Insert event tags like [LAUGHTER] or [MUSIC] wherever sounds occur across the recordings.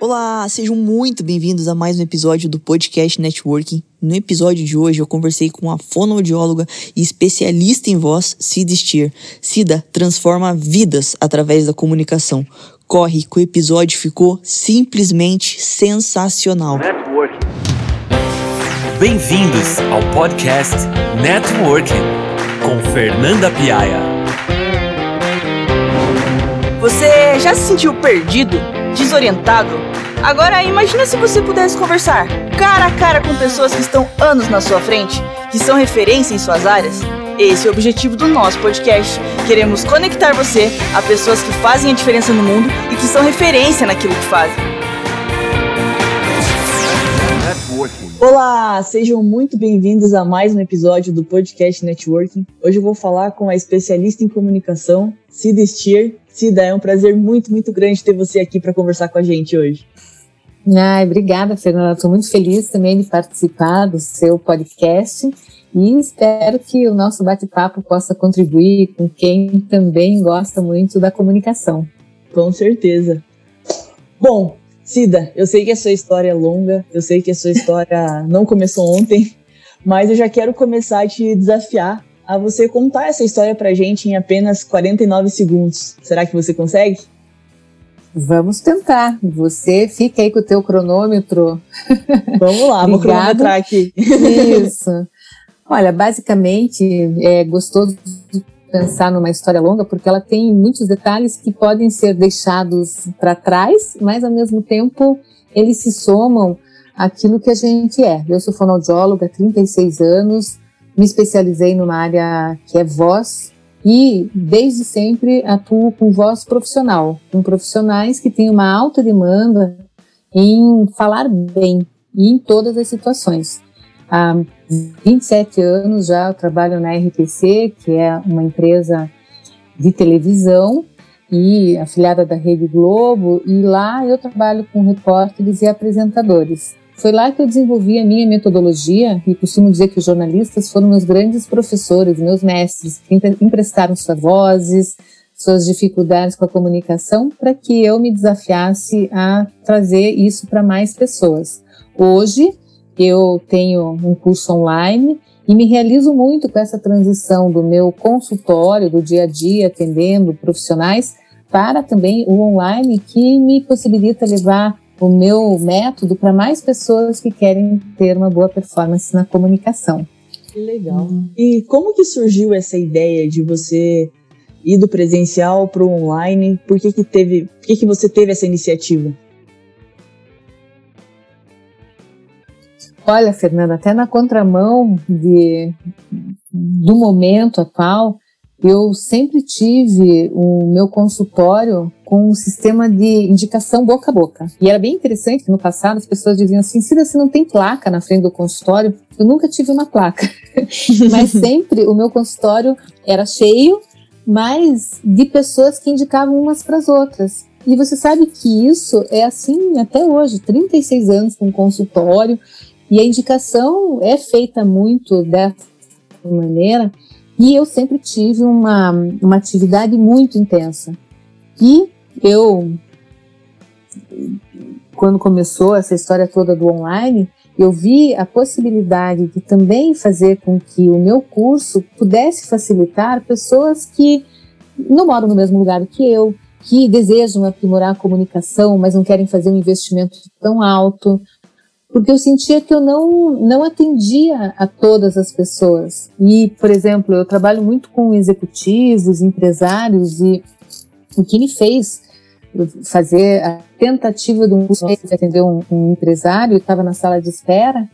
Olá, sejam muito bem-vindos a mais um episódio do Podcast Networking. No episódio de hoje eu conversei com a fonoaudióloga e especialista em voz, Cida Stier. Cida transforma vidas através da comunicação. Corre que o episódio ficou simplesmente sensacional. Bem-vindos ao podcast Networking com Fernanda Piaia. Você já se sentiu perdido, desorientado? Agora imagina se você pudesse conversar cara a cara com pessoas que estão anos na sua frente, que são referência em suas áreas. Esse é o objetivo do nosso podcast. Queremos conectar você a pessoas que fazem a diferença no mundo e que são referência naquilo que fazem. Olá, sejam muito bem-vindos a mais um episódio do Podcast Networking. Hoje eu vou falar com a especialista em comunicação, Cida Stier. Cida, é um prazer muito, muito grande ter você aqui para conversar com a gente hoje. Ai, obrigada, Fernanda. Estou muito feliz também de participar do seu podcast e espero que o nosso bate-papo possa contribuir com quem também gosta muito da comunicação. Com certeza. Bom, Cida, eu sei que a sua história é longa, eu sei que a sua história [LAUGHS] não começou ontem, mas eu já quero começar a te desafiar a você contar essa história pra gente em apenas 49 segundos. Será que você consegue? Vamos tentar. Você fica aí com o teu cronômetro. [LAUGHS] Vamos lá, vou cronometrar aqui. Isso. Olha, basicamente é gostoso pensar numa história longa, porque ela tem muitos detalhes que podem ser deixados para trás, mas ao mesmo tempo eles se somam àquilo que a gente é. Eu sou fonoaudióloga há 36 anos, me especializei numa área que é voz e desde sempre atuo com voz profissional, com profissionais que têm uma alta demanda em falar bem e em todas as situações. Há 27 anos já eu trabalho na RTC, que é uma empresa de televisão e afiliada da Rede Globo, e lá eu trabalho com repórteres e apresentadores. Foi lá que eu desenvolvi a minha metodologia e costumo dizer que os jornalistas foram meus grandes professores, meus mestres, que emprestaram suas vozes, suas dificuldades com a comunicação para que eu me desafiasse a trazer isso para mais pessoas. Hoje, eu tenho um curso online e me realizo muito com essa transição do meu consultório, do dia a dia, atendendo profissionais, para também o online, que me possibilita levar o meu método para mais pessoas que querem ter uma boa performance na comunicação. Que legal. Uhum. E como que surgiu essa ideia de você ir do presencial para o online? Por que que teve, por que que você teve essa iniciativa? Olha, Fernanda, até na contramão de, do momento atual, eu sempre tive o meu consultório com um sistema de indicação boca a boca. E era bem interessante que no passado as pessoas diziam assim: Cida, você não tem placa na frente do consultório? Eu nunca tive uma placa. [LAUGHS] mas sempre o meu consultório era cheio, mas de pessoas que indicavam umas para as outras. E você sabe que isso é assim até hoje, 36 anos com consultório, e a indicação é feita muito dessa maneira, e eu sempre tive uma, uma atividade muito intensa. E eu, quando começou essa história toda do online, eu vi a possibilidade de também fazer com que o meu curso pudesse facilitar pessoas que não moram no mesmo lugar que eu, que desejam aprimorar a comunicação, mas não querem fazer um investimento tão alto, porque eu sentia que eu não, não atendia a todas as pessoas. E, por exemplo, eu trabalho muito com executivos, empresários, e o que me fez fazer a tentativa de um de atender um, um empresário, estava na sala de espera,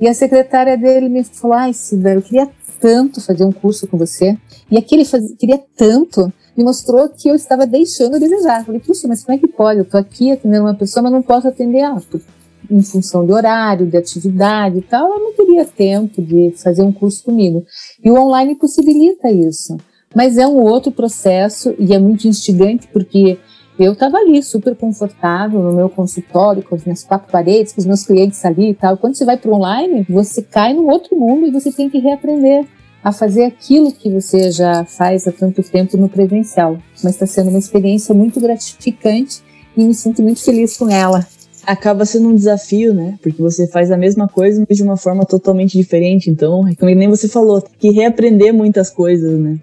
e a secretária dele me falou, ai, Cida, eu queria tanto fazer um curso com você, e aquele faz, queria tanto, me mostrou que eu estava deixando de desejar. Falei, puxa, mas como é que pode? Eu estou aqui atendendo uma pessoa, mas não posso atender ela, em função de horário, de atividade e tal, eu não teria tempo de fazer um curso comigo. E o online possibilita isso. Mas é um outro processo e é muito instigante porque eu estava ali super confortável no meu consultório, com as minhas quatro paredes, com os meus clientes ali e tal. Quando você vai para o online, você cai num outro mundo e você tem que reaprender a fazer aquilo que você já faz há tanto tempo no presencial. Mas está sendo uma experiência muito gratificante e me sinto muito feliz com ela. Acaba sendo um desafio, né? Porque você faz a mesma coisa, mas de uma forma totalmente diferente. Então, como nem você falou, tem que reaprender muitas coisas, né?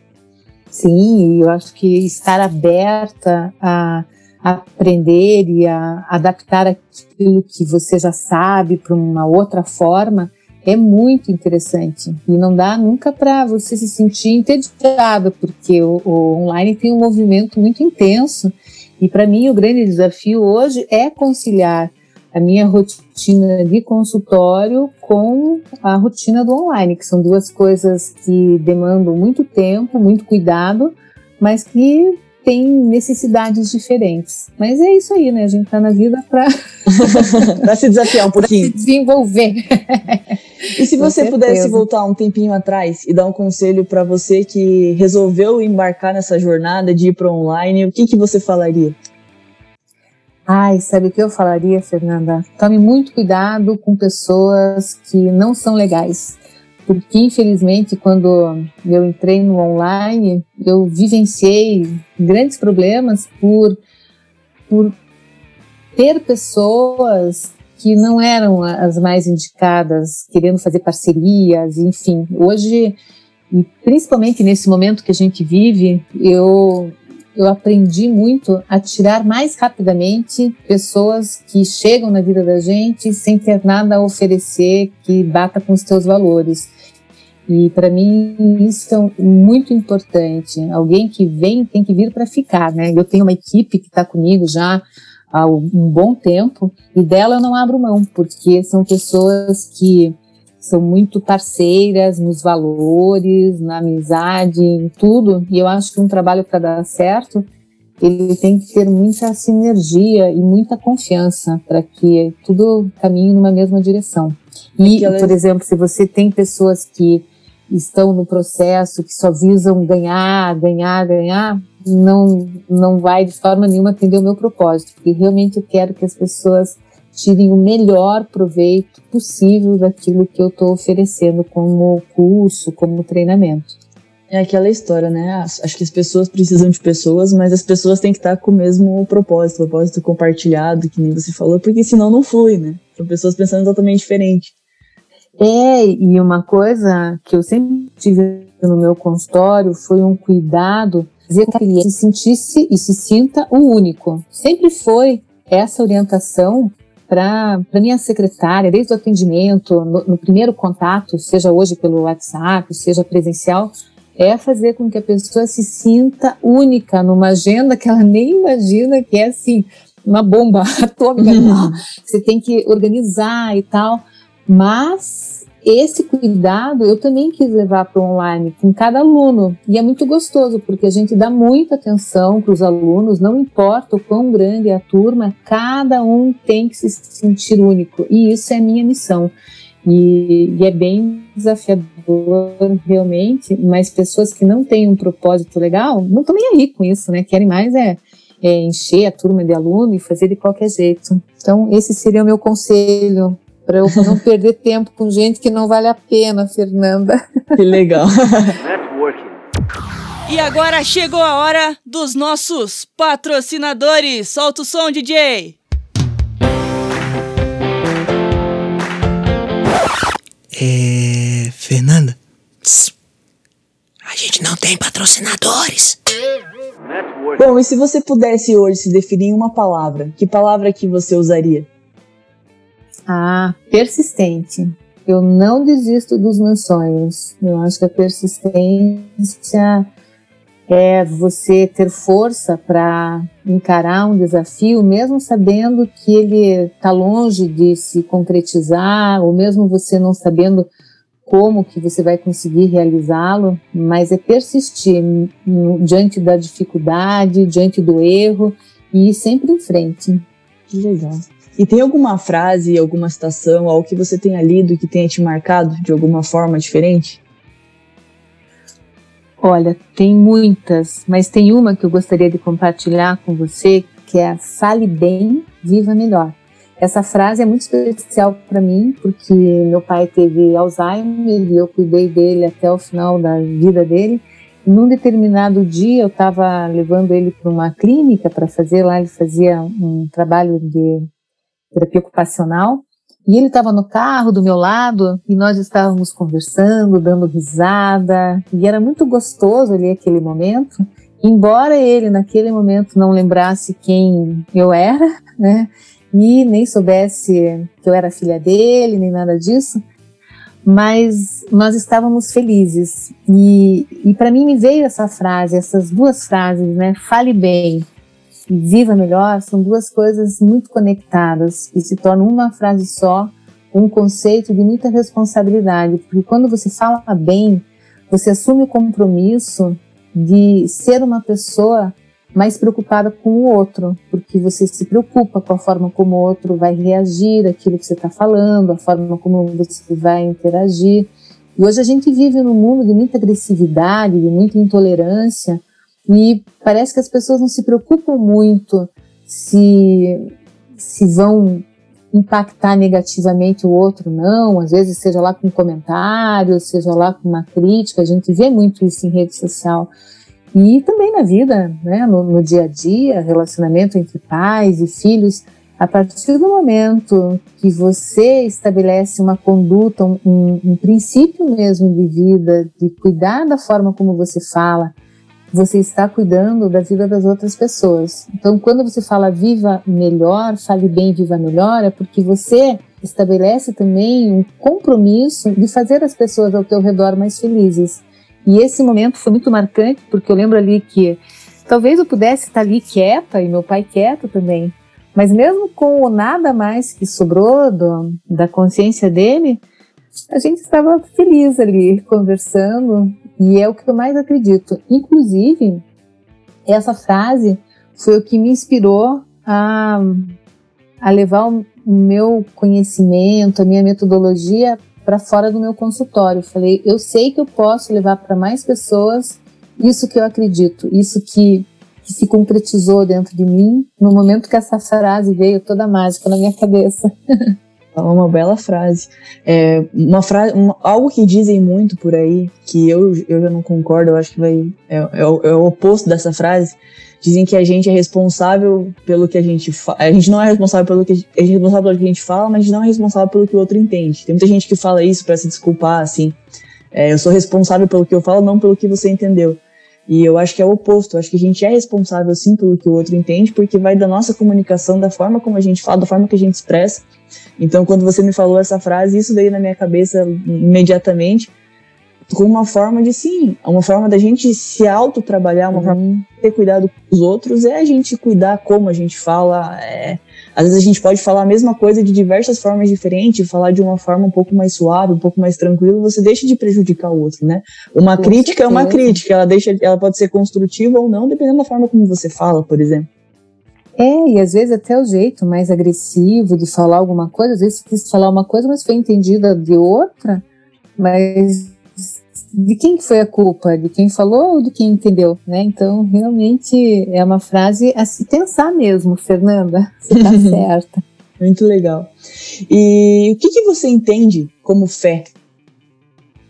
Sim, eu acho que estar aberta a aprender e a adaptar aquilo que você já sabe para uma outra forma é muito interessante. E não dá nunca para você se sentir entediado, porque o, o, online tem um movimento muito intenso. E para mim, o grande desafio hoje é conciliar a minha rotina de consultório com a rotina do online, que são duas coisas que demandam muito tempo, muito cuidado, mas que têm necessidades diferentes. Mas é isso aí, né? A gente está na vida para [LAUGHS] [LAUGHS] se desafiar um pouquinho. se desenvolver. [LAUGHS] E se você pudesse voltar um tempinho atrás e dar um conselho para você que resolveu embarcar nessa jornada de ir para online, o que, que você falaria? Ai, sabe o que eu falaria, Fernanda? Tome muito cuidado com pessoas que não são legais. Porque, infelizmente, quando eu entrei no online, eu vivenciei grandes problemas por, por ter pessoas que não eram as mais indicadas, querendo fazer parcerias, enfim. Hoje, e principalmente nesse momento que a gente vive, eu eu aprendi muito a tirar mais rapidamente pessoas que chegam na vida da gente sem ter nada a oferecer que bata com os teus valores. E para mim isso é muito importante. Alguém que vem tem que vir para ficar, né? Eu tenho uma equipe que está comigo já há um bom tempo e dela eu não abro mão, porque são pessoas que são muito parceiras nos valores, na amizade, em tudo. E eu acho que um trabalho para dar certo, ele tem que ter muita sinergia e muita confiança para que tudo caminhe numa mesma direção. E, por exemplo, se você tem pessoas que estão no processo, que só visam ganhar, ganhar, ganhar, não, não vai de forma nenhuma atender o meu propósito, porque realmente eu quero que as pessoas tirem o melhor proveito possível daquilo que eu estou oferecendo como curso, como treinamento. É aquela história, né? Acho que as pessoas precisam de pessoas, mas as pessoas têm que estar com o mesmo propósito, propósito compartilhado, que nem você falou, porque senão não flui, né? São pessoas pensando totalmente diferente. É, e uma coisa que eu sempre tive no meu consultório foi um cuidado dizer que o cliente se sentisse e se sinta o único. Sempre foi essa orientação para minha secretária, desde o atendimento, no, no, primeiro contato, seja hoje pelo WhatsApp, seja presencial, é fazer com que a pessoa se sinta única numa agenda que ela nem imagina que é assim, uma bomba [LAUGHS] atômica. Uhum. Você tem que organizar e tal, mas esse cuidado eu também quis levar para o online com cada aluno. E é muito gostoso, porque a gente dá muita atenção para os alunos, não importa o quão grande é a turma, cada um tem que se sentir único. E isso é a minha missão. E, e é bem desafiador, realmente, mas pessoas que não têm um propósito legal não estão nem aí com isso, né? Querem mais é, é encher a turma de aluno e fazer de qualquer jeito. Então, esse seria o meu conselho para eu não perder tempo com gente que não vale a pena, Fernanda. [LAUGHS] Que legal. E agora chegou a hora dos nossos patrocinadores. Solta o som, DJ. É. Fernanda? A gente não tem patrocinadores. Bom, e se você pudesse hoje se definir em uma palavra, que palavra que você usaria? Ah, persistente. Eu não desisto dos meus sonhos. Eu acho que a persistência é você ter força para encarar um desafio, mesmo sabendo que ele está longe de se concretizar, ou mesmo você não sabendo como que você vai conseguir realizá-lo, mas é persistir diante da dificuldade, diante do erro e ir sempre em frente. Que legal. E tem alguma frase, alguma citação, algo que você tenha lido que tenha te marcado de alguma forma diferente? Olha, tem muitas, mas tem uma que eu gostaria de compartilhar com você, que é Fale bem, viva melhor. Essa frase é muito especial para mim, porque meu pai teve Alzheimer e eu cuidei dele até o final da vida dele. num determinado dia eu estava levando ele para uma clínica para fazer lá, ele fazia um trabalho de terapia ocupacional, e ele estava no carro do meu lado e nós estávamos conversando, dando risada, e era muito gostoso ali aquele momento. Embora ele naquele momento não lembrasse quem eu era, [LAUGHS] né, e nem soubesse que eu era filha dele, nem nada disso, mas nós estávamos felizes. E, e para mim me veio essa frase, essas duas frases, né? Fale bem viva melhor, são duas coisas muito conectadas e se tornam uma frase só, um conceito de muita responsabilidade, porque quando você fala bem, você assume o compromisso de ser uma pessoa mais preocupada com o outro, porque você se preocupa com a forma como o outro vai reagir àquilo que você está falando, a forma como você vai interagir. E hoje a gente vive num mundo de muita agressividade, de muita intolerância, e parece que as pessoas não se preocupam muito se, se vão impactar negativamente o outro, não. Às vezes, seja lá com um comentário, seja lá com uma crítica, a gente vê muito isso em rede social. E também na vida, né, no, no dia a dia, relacionamento entre pais e filhos, a partir do momento que você estabelece uma conduta, um, um, um, princípio mesmo de vida, de cuidar da forma como você fala, você está cuidando da vida das outras pessoas. Então, quando você fala viva melhor, fale bem, viva melhor, é porque você estabelece também um compromisso de fazer as pessoas ao teu redor mais felizes. E esse momento foi muito marcante, porque eu lembro ali que talvez eu pudesse estar ali quieta, e meu pai quieto também, mas mesmo com o nada mais que sobrou do, da consciência dele, a gente estava feliz ali, conversando, e é o que eu mais acredito. Inclusive, essa frase foi o que me inspirou a, a levar o meu conhecimento, a minha metodologia para fora do meu consultório. Falei, eu sei que eu posso levar para mais pessoas isso que eu acredito, isso que, que se concretizou dentro de mim no momento que essa frase veio toda mágica na minha cabeça. [LAUGHS] É uma bela frase. É, uma frase uma, algo que dizem muito por aí, que eu, eu já não concordo, eu acho que vai, é, é, o, é o oposto dessa frase, dizem que a gente é responsável pelo que a gente fala. A gente não é responsável pelo que a gente é responsável pelo que a gente fala, mas a gente não é responsável pelo que o outro entende. Tem muita gente que fala isso para se desculpar, assim. É, eu sou responsável pelo que eu falo, não pelo que você entendeu. E eu acho que é o oposto. Eu acho que a gente é responsável sim pelo que o outro entende, porque vai da nossa comunicação, da forma como a gente fala, da forma que a gente expressa. Então, quando você me falou essa frase, isso veio na minha cabeça imediatamente como uma forma de sim, uma forma da gente se auto-trabalhar, uma uhum. forma de ter cuidado dos outros, é a gente cuidar como a gente fala. É, às vezes a gente pode falar a mesma coisa de diversas formas diferentes, falar de uma forma um pouco mais suave, um pouco mais tranquila, você deixa de prejudicar o outro, né? Uma Com crítica certeza. é uma crítica, ela deixa, ela pode ser construtiva ou não, dependendo da forma como você fala, por exemplo. É, e às vezes até o jeito mais agressivo de falar alguma coisa, às vezes você quis falar uma coisa, mas foi entendida de outra, mas de quem foi a culpa? De quem falou ou de quem entendeu? Né? Então, realmente é uma frase a se pensar mesmo, Fernanda, [LAUGHS] se está certa. Muito legal. E o que, que você entende como fé?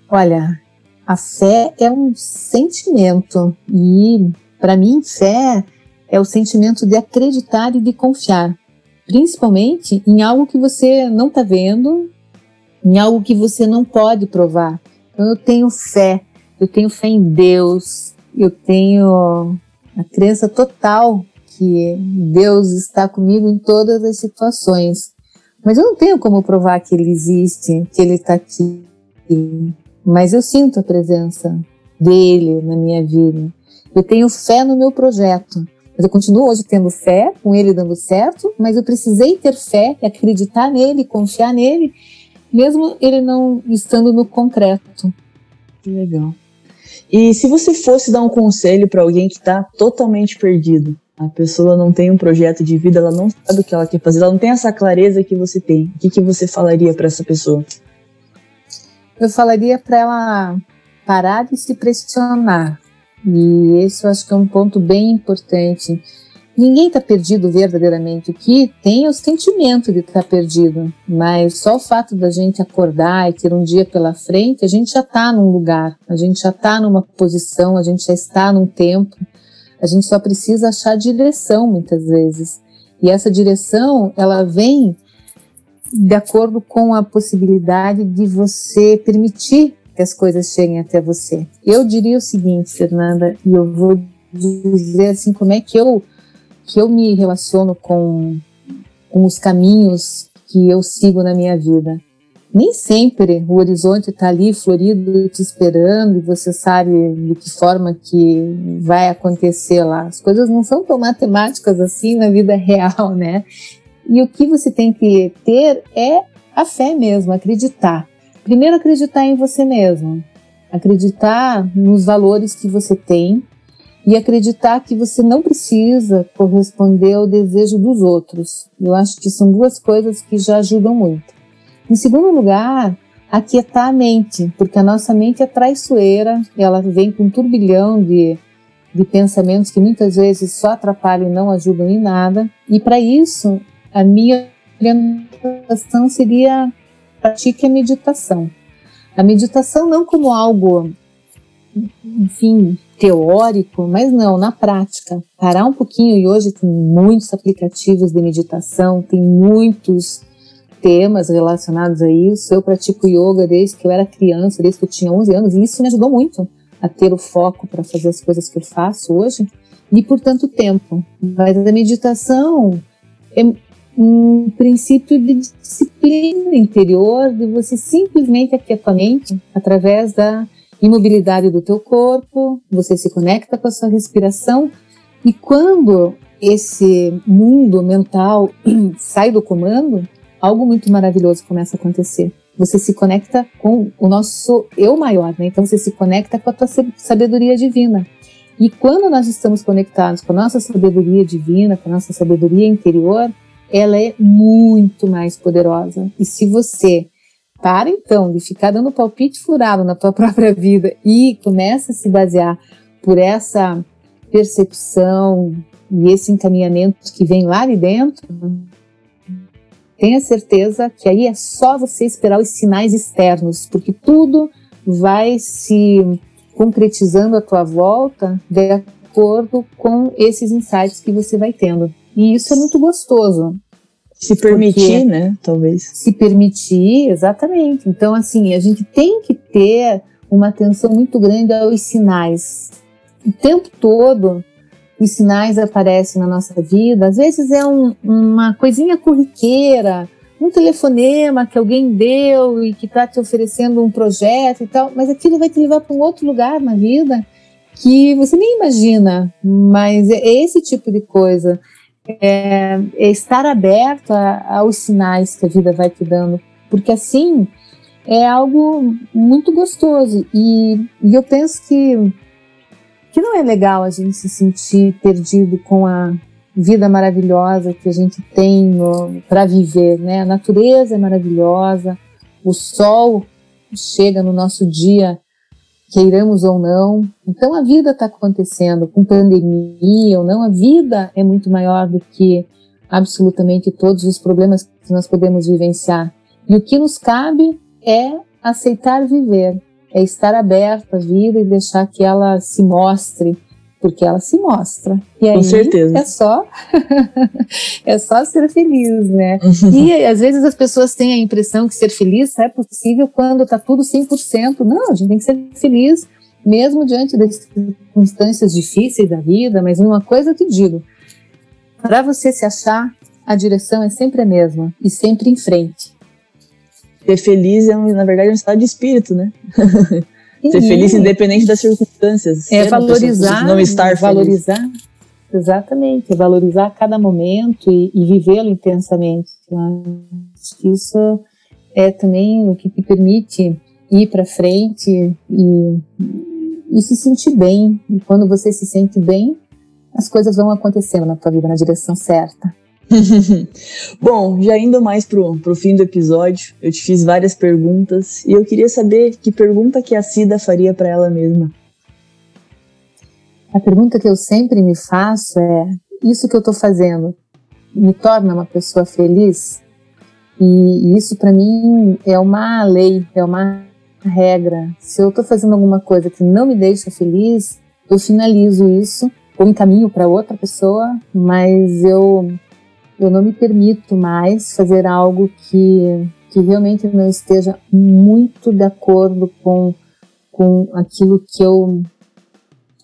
Olha, a fé é um sentimento e, para mim, fé é o sentimento de acreditar e de confiar, principalmente em algo que você não está vendo, em algo que você não pode provar, então eu tenho fé, eu tenho fé em Deus, eu tenho a crença total que Deus está comigo em todas as situações. Mas eu não tenho como provar que Ele existe, que Ele está aqui. Mas eu sinto a presença dele na minha vida. Eu tenho fé no meu projeto. Mas eu continuo hoje tendo fé, com ele dando certo, mas eu precisei ter fé e acreditar nele, confiar nele mesmo ele não estando no concreto. Que legal. E se você fosse dar um conselho para alguém que está totalmente perdido, a pessoa não tem um projeto de vida, ela não sabe o que ela quer fazer, ela não tem essa clareza que você tem. O que, que você falaria para essa pessoa? Eu falaria para ela parar de se pressionar. E esse eu acho que é um ponto bem importante. Ninguém está perdido verdadeiramente. O que tem é o sentimento de estar tá perdido, mas só o fato da gente acordar e ter um dia pela frente, a gente já está num lugar, a gente já está numa posição, a gente já está num tempo. A gente só precisa achar direção muitas vezes. E essa direção, ela vem de acordo com a possibilidade de você permitir que as coisas cheguem até você. Eu diria o seguinte, Fernanda, e eu vou dizer assim como é que eu que eu me relaciono com, com os caminhos que eu sigo na minha vida. Nem sempre o horizonte está ali florido te esperando e você sabe de que forma que vai acontecer lá. As coisas não são tão matemáticas assim na vida [LAUGHS] real, né? E o que você tem que ter é a fé mesmo, acreditar. Primeiro, acreditar em você mesmo, acreditar nos valores que você tem e acreditar que você não precisa corresponder ao desejo dos outros. Eu acho que são duas coisas que já ajudam muito. Em segundo lugar, aquietar a mente, porque a nossa mente é traiçoeira, ela vem com um turbilhão de, de pensamentos que muitas vezes só atrapalham e não ajudam em nada. E para isso, a minha orientação seria pratique a meditação. A meditação não como algo, enfim, teórico, mas não, na prática. Parar um pouquinho, e hoje tem muitos aplicativos de meditação, tem muitos temas relacionados a isso. Eu pratico yoga desde que eu era criança, desde que eu tinha 11 anos, e isso me ajudou muito a ter o foco para fazer as coisas que eu faço hoje, e por tanto tempo. Mas a meditação é, um princípio de disciplina interior, de você simplesmente aquietar a mente através da imobilidade do teu corpo, você se conecta com a sua respiração e quando esse mundo mental [CLEARS THROAT] sai do comando, algo muito maravilhoso começa a acontecer. Você se conecta com o nosso eu maior, né? Então você se conecta com a tua sabedoria divina. E quando nós estamos conectados com a nossa sabedoria divina, com a nossa sabedoria interior, ela é muito mais poderosa. E se você para então de ficar dando palpite furado na tua [LAUGHS] própria vida e começa a se basear por essa percepção e esse encaminhamento que vem lá de dentro, tenha certeza que aí é só você esperar os sinais externos, porque tudo vai se concretizando à tua volta de acordo com esses insights que você vai tendo. E isso é muito gostoso. Se permitir, né? Talvez. Se permitir, exatamente. Então, assim, a gente tem que ter uma atenção muito grande aos sinais. O tempo todo, os sinais aparecem na nossa vida. Às vezes é um, uma coisinha corriqueira, um telefonema que alguém deu e que está te oferecendo um projeto e tal, mas aquilo vai te levar para um outro lugar na vida que você nem imagina. Mas é esse tipo de coisa é, é estar aberto aos sinais que a vida vai te dando, porque assim é algo muito gostoso e, e eu penso que que não é legal a gente se sentir perdido com a vida maravilhosa que a gente tem para viver, né? A natureza é maravilhosa, o sol chega no nosso dia queiramos ou não. Então a vida está acontecendo, com pandemia ou não, a vida é muito maior do que absolutamente todos os problemas que nós podemos vivenciar. E o que nos cabe é aceitar viver, é estar aberto à vida e deixar que ela se mostre porque ela se mostra. E aí Com certeza. é só [LAUGHS] é só ser feliz, né? Uhum. E às vezes as pessoas têm a impressão que ser feliz é possível quando tá tudo 100%. Não, a gente tem que ser feliz mesmo diante das circunstâncias difíceis da vida, mas uma coisa eu te digo, para você se achar, a direção é sempre a mesma e sempre em frente. Ser feliz é, na verdade, um estado de espírito, né? [LAUGHS] Ser feliz independente das circunstâncias. É valorizar, não estar valorizar. Feliz. Exatamente, é valorizar cada momento e, e vivê-lo intensamente. Que isso é também o que te permite ir para frente e, e se sentir bem. E quando você se sente bem, as coisas vão acontecendo na tua vida na direção certa. [LAUGHS] Bom, já indo mais pro, pro fim do episódio, eu te fiz várias perguntas e eu queria saber que pergunta que a Cida faria para ela mesma. A pergunta que eu sempre me faço é: isso que eu estou fazendo me torna uma pessoa feliz? E isso para mim é uma lei, é uma regra. Se eu estou fazendo alguma coisa que não me deixa feliz, eu finalizo isso ou encaminho para outra pessoa, mas eu eu não me permito mais fazer algo que que realmente não esteja muito de acordo com com aquilo que eu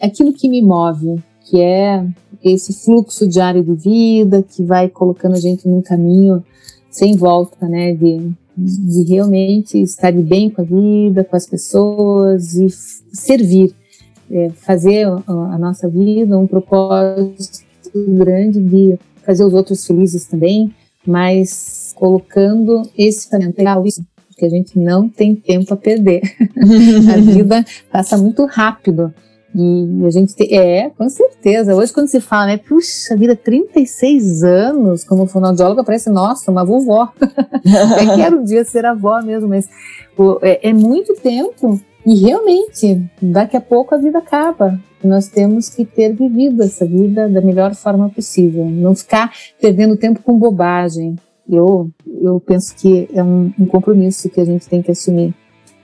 aquilo que me move, que é esse fluxo diário de vida que vai colocando a gente num caminho sem volta, né, de, de realmente estar bem com a vida, com as pessoas e servir, é, fazer a, nossa vida um propósito grande de fazer os outros felizes também, mas colocando esse fundamental isso porque a gente não tem tempo a perder. [LAUGHS] a vida passa muito rápido. E a gente tem, é, com certeza. Hoje, quando se fala, né, puxa vida, 36 anos como fonoaudióloga, parece, nossa, uma vovó. [LAUGHS] Eu quero um dia ser avó mesmo, mas pô, é, é muito tempo e realmente, daqui a pouco a vida acaba. Nós temos que ter vivido essa vida da melhor forma possível, não ficar perdendo tempo com bobagem. Eu, eu penso que é um, um compromisso que a gente tem que assumir.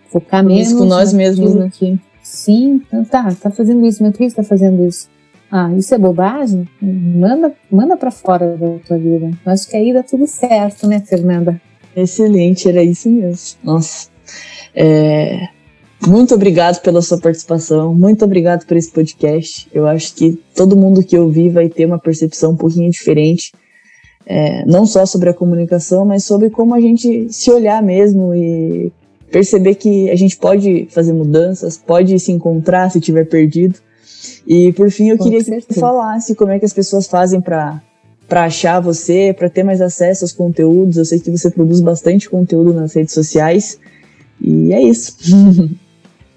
Focar menos com nós mesmos, né? Que, Sim, então tá, tá fazendo isso, mas por que você tá fazendo isso? Ah, isso é bobagem? Manda, manda para fora da tua vida. acho que aí dá tudo certo, né, Fernanda? Excelente, era isso mesmo. Nossa. É, muito obrigado pela sua participação, muito obrigado por esse podcast. Eu acho que todo mundo que ouvir vai ter uma percepção um pouquinho diferente, é, não só sobre a comunicação, mas sobre como a gente se olhar mesmo e perceber que a gente pode fazer mudanças, pode se encontrar se tiver perdido. E por fim, eu Com queria certeza. que você falasse como é que as pessoas fazem para para achar você, para ter mais acesso aos conteúdos. Eu sei que você produz bastante conteúdo nas redes sociais. E é isso. [LAUGHS]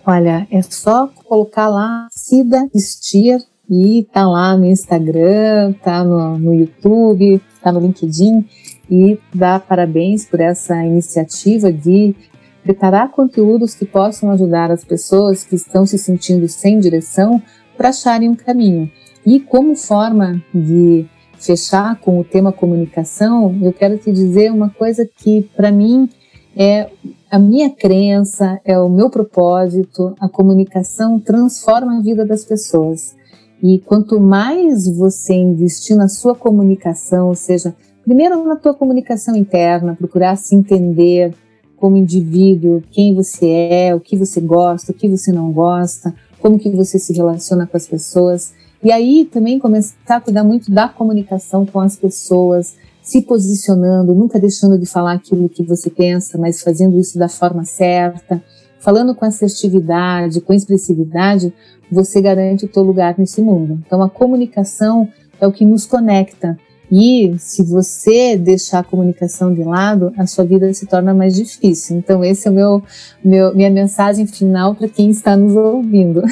Olha, é só colocar lá Cida Stier e tá lá no Instagram, tá no, no YouTube, tá no LinkedIn e dá parabéns por essa iniciativa de preparar conteúdos que possam ajudar as pessoas que estão se sentindo sem direção para acharem um caminho. E como forma de fechar com o tema comunicação, eu quero te dizer uma coisa que para mim é a minha crença, é o meu propósito. A comunicação transforma a vida das pessoas. E quanto mais você investir na sua comunicação, ou seja, primeiro na tua comunicação interna, procurar se entender, como indivíduo, quem você é, o que você gosta, o que você não gosta, como que você se relaciona com as pessoas. E aí também começar a cuidar muito da comunicação com as pessoas, se posicionando, nunca deixando de falar aquilo que você pensa, mas fazendo isso da forma certa, falando com assertividade, com expressividade, você garante o teu lugar nesse mundo. Então a comunicação é o que nos conecta e se você deixar a comunicação de lado, a sua vida se torna mais difícil. Então, esse é o meu, meu minha mensagem final para quem está nos ouvindo.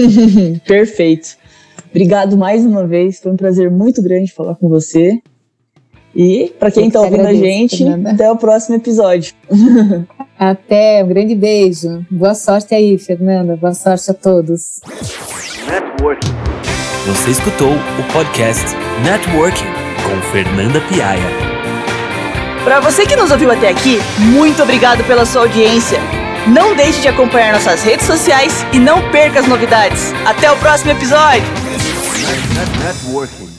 [LAUGHS] Perfeito. Obrigado mais uma vez. Foi um prazer muito grande falar com você. E para quem está ouvindo agradeço, a gente, Fernanda. até o próximo episódio. [LAUGHS] Até, um grande beijo. Boa sorte aí, Fernanda. Boa sorte a todos. Networking. Você escutou o podcast Networking com Fernanda Piaia. Para você que nos ouviu até aqui, muito obrigado pela sua audiência. Não deixe de acompanhar nossas redes sociais e não perca as novidades. Até o próximo episódio! Networking.